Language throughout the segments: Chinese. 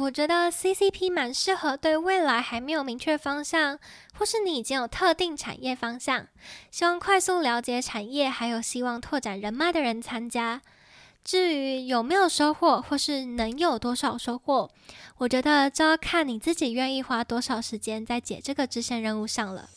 我觉得 CCP 蛮适合对未来还没有明确方向，或是你已经有特定产业方向，希望快速了解产业，还有希望拓展人脉的人参加。至于有没有收获，或是能有多少收获，我觉得就要看你自己愿意花多少时间在解这个支线任务上了。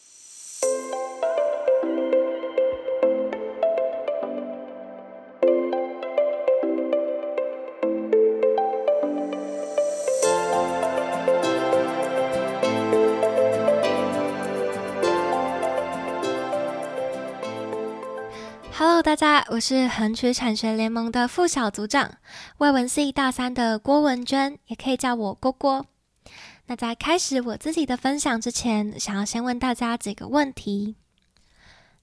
Hello，大家，我是横渠产学联盟的副小组长，外文系大三的郭文娟，也可以叫我郭郭。那在开始我自己的分享之前，想要先问大家几个问题：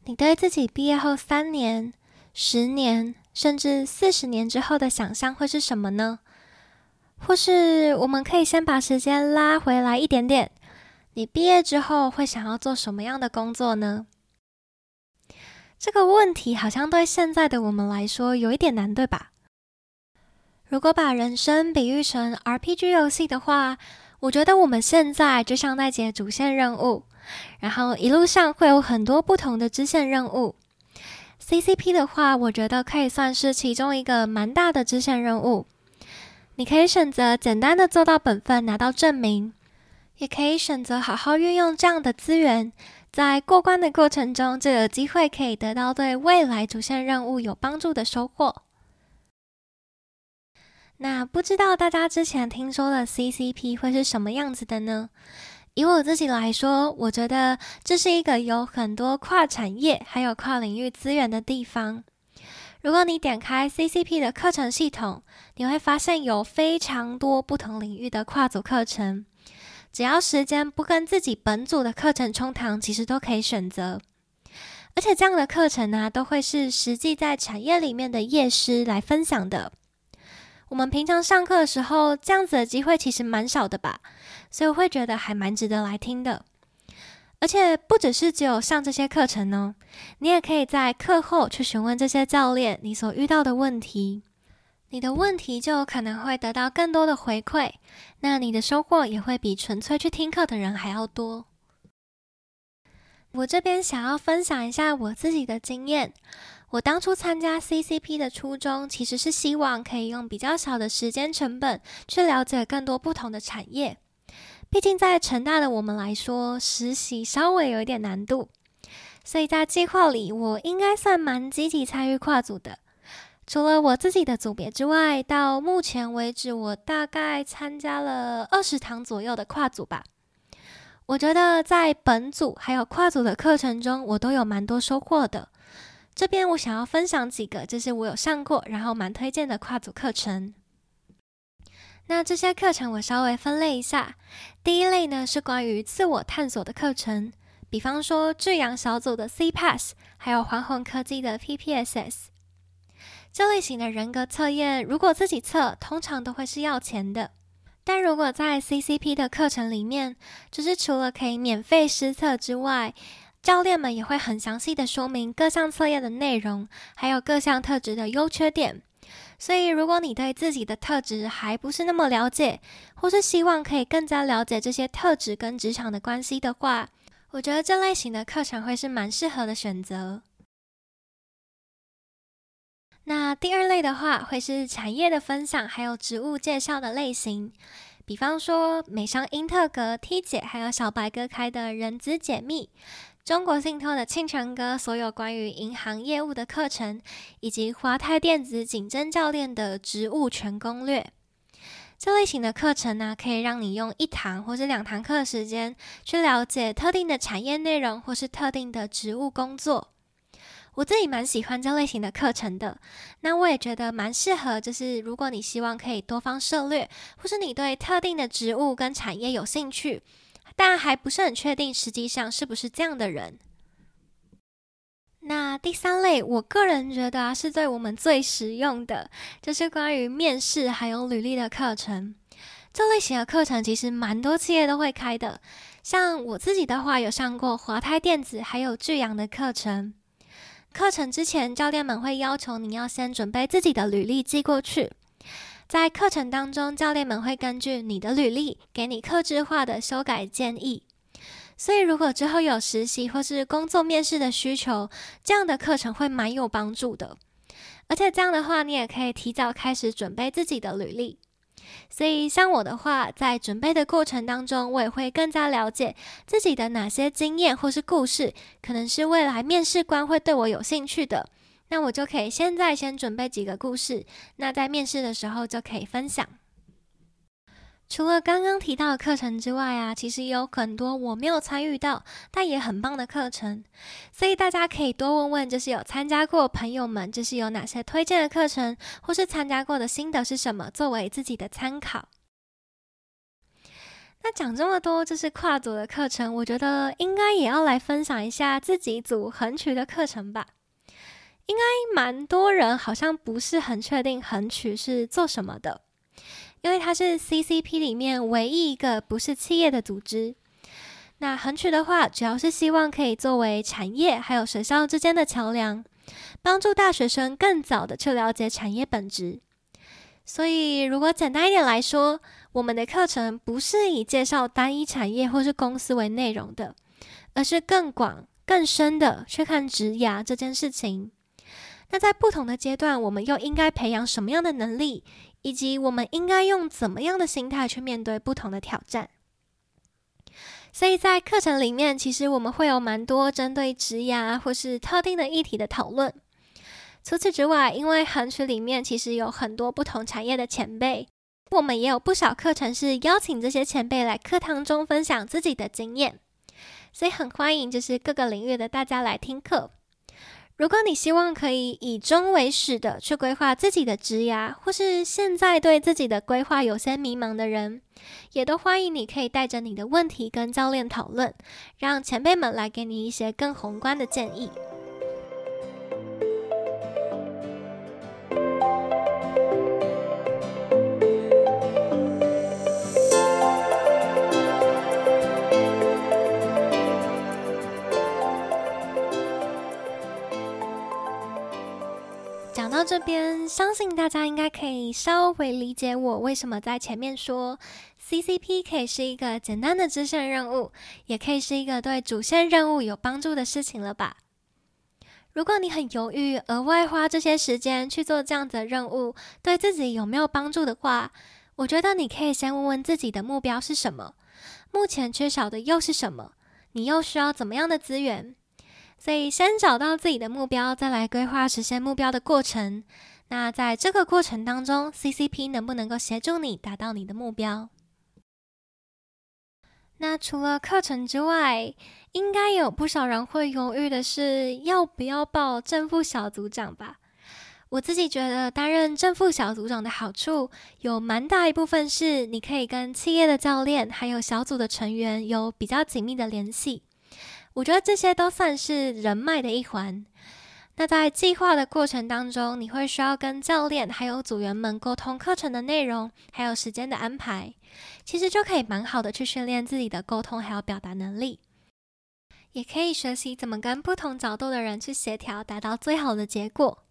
你对自己毕业后三年、十年，甚至四十年之后的想象会是什么呢？或是我们可以先把时间拉回来一点点，你毕业之后会想要做什么样的工作呢？这个问题好像对现在的我们来说有一点难，对吧？如果把人生比喻成 RPG 游戏的话，我觉得我们现在就像在解主线任务，然后一路上会有很多不同的支线任务。CCP 的话，我觉得可以算是其中一个蛮大的支线任务。你可以选择简单的做到本分，拿到证明，也可以选择好好运用这样的资源。在过关的过程中，就有机会可以得到对未来主线任务有帮助的收获。那不知道大家之前听说的 CCP 会是什么样子的呢？以我自己来说，我觉得这是一个有很多跨产业还有跨领域资源的地方。如果你点开 CCP 的课程系统，你会发现有非常多不同领域的跨组课程。只要时间不跟自己本组的课程冲堂，其实都可以选择。而且这样的课程呢，都会是实际在产业里面的业师来分享的。我们平常上课的时候，这样子的机会其实蛮少的吧，所以我会觉得还蛮值得来听的。而且不只是只有上这些课程哦，你也可以在课后去询问这些教练你所遇到的问题。你的问题就有可能会得到更多的回馈，那你的收获也会比纯粹去听课的人还要多。我这边想要分享一下我自己的经验。我当初参加 CCP 的初衷，其实是希望可以用比较少的时间成本去了解更多不同的产业。毕竟在成大的我们来说，实习稍微有一点难度，所以在计划里，我应该算蛮积极参与跨组的。除了我自己的组别之外，到目前为止，我大概参加了二十堂左右的跨组吧。我觉得在本组还有跨组的课程中，我都有蛮多收获的。这边我想要分享几个，就是我有上过，然后蛮推荐的跨组课程。那这些课程我稍微分类一下，第一类呢是关于自我探索的课程，比方说智阳小组的 C Pass，还有环宏科技的 P P S S。这类型的人格测验，如果自己测，通常都会是要钱的。但如果在 CCP 的课程里面，就是除了可以免费试测之外，教练们也会很详细的说明各项测验的内容，还有各项特质的优缺点。所以，如果你对自己的特质还不是那么了解，或是希望可以更加了解这些特质跟职场的关系的话，我觉得这类型的课程会是蛮适合的选择。那第二类的话，会是产业的分享，还有职务介绍的类型。比方说，美商英特格 T 姐，还有小白哥开的人资解密，中国信托的庆成哥所有关于银行业务的课程，以及华泰电子景真教练的职务全攻略。这类型的课程呢，可以让你用一堂或者两堂课的时间，去了解特定的产业内容，或是特定的职务工作。我自己蛮喜欢这类型的课程的，那我也觉得蛮适合。就是如果你希望可以多方涉略，或是你对特定的职务跟产业有兴趣，但还不是很确定实际上是不是这样的人。那第三类，我个人觉得是对我们最实用的，就是关于面试还有履历的课程。这类型的课程其实蛮多企业都会开的，像我自己的话，有上过华泰电子还有巨阳的课程。课程之前，教练们会要求你要先准备自己的履历寄过去。在课程当中，教练们会根据你的履历给你克制化的修改建议。所以，如果之后有实习或是工作面试的需求，这样的课程会蛮有帮助的。而且这样的话，你也可以提早开始准备自己的履历。所以，像我的话，在准备的过程当中，我也会更加了解自己的哪些经验或是故事，可能是未来面试官会对我有兴趣的。那我就可以现在先准备几个故事，那在面试的时候就可以分享。除了刚刚提到的课程之外啊，其实有很多我没有参与到，但也很棒的课程，所以大家可以多问问，就是有参加过朋友们，就是有哪些推荐的课程，或是参加过的心得是什么，作为自己的参考。那讲这么多，就是跨组的课程，我觉得应该也要来分享一下自己组横曲的课程吧。应该蛮多人好像不是很确定横曲是做什么的。因为它是 CCP 里面唯一一个不是企业的组织。那横渠的话，主要是希望可以作为产业还有学校之间的桥梁，帮助大学生更早的去了解产业本质。所以，如果简单一点来说，我们的课程不是以介绍单一产业或是公司为内容的，而是更广更深的去看职涯这件事情。那在不同的阶段，我们又应该培养什么样的能力？以及我们应该用怎么样的心态去面对不同的挑战？所以在课程里面，其实我们会有蛮多针对职涯或是特定的议题的讨论。除此之外，因为韩曲里面其实有很多不同产业的前辈，我们也有不少课程是邀请这些前辈来课堂中分享自己的经验，所以很欢迎就是各个领域的大家来听课。如果你希望可以以终为始的去规划自己的职涯，或是现在对自己的规划有些迷茫的人，也都欢迎你可以带着你的问题跟教练讨论，让前辈们来给你一些更宏观的建议。边，相信大家应该可以稍微理解我为什么在前面说 CCP 可以是一个简单的支线任务，也可以是一个对主线任务有帮助的事情了吧？如果你很犹豫，额外花这些时间去做这样的任务，对自己有没有帮助的话，我觉得你可以先问问自己的目标是什么，目前缺少的又是什么，你又需要怎么样的资源？所以，先找到自己的目标，再来规划实现目标的过程。那在这个过程当中，CCP 能不能够协助你达到你的目标？那除了课程之外，应该有不少人会犹豫的是，要不要报正副小组长吧？我自己觉得，担任正副小组长的好处，有蛮大一部分是你可以跟企业的教练还有小组的成员有比较紧密的联系。我觉得这些都算是人脉的一环。那在计划的过程当中，你会需要跟教练还有组员们沟通课程的内容，还有时间的安排。其实就可以蛮好的去训练自己的沟通还有表达能力，也可以学习怎么跟不同角度的人去协调，达到最好的结果。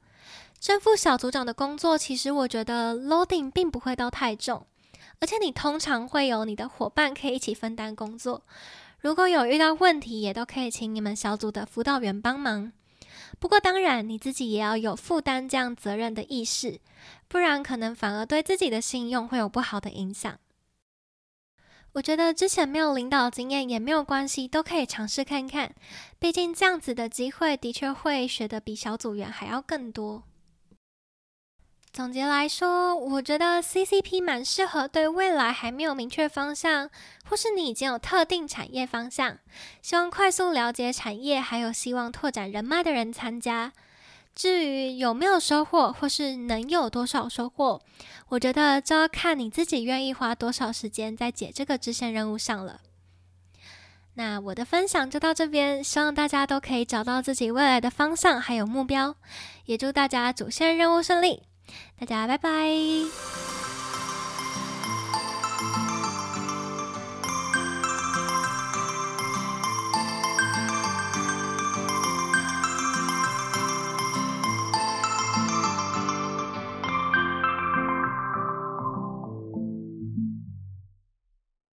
正副小组长的工作，其实我觉得 loading 并不会到太重，而且你通常会有你的伙伴可以一起分担工作。如果有遇到问题，也都可以请你们小组的辅导员帮忙。不过，当然你自己也要有负担这样责任的意识，不然可能反而对自己的信用会有不好的影响。我觉得之前没有领导经验也没有关系，都可以尝试看看。毕竟这样子的机会，的确会学的比小组员还要更多。总结来说，我觉得 CCP 蛮适合对未来还没有明确方向，或是你已经有特定产业方向，希望快速了解产业，还有希望拓展人脉的人参加。至于有没有收获，或是能有多少收获，我觉得就要看你自己愿意花多少时间在解这个支线任务上了。那我的分享就到这边，希望大家都可以找到自己未来的方向还有目标，也祝大家主线任务顺利。大家拜拜。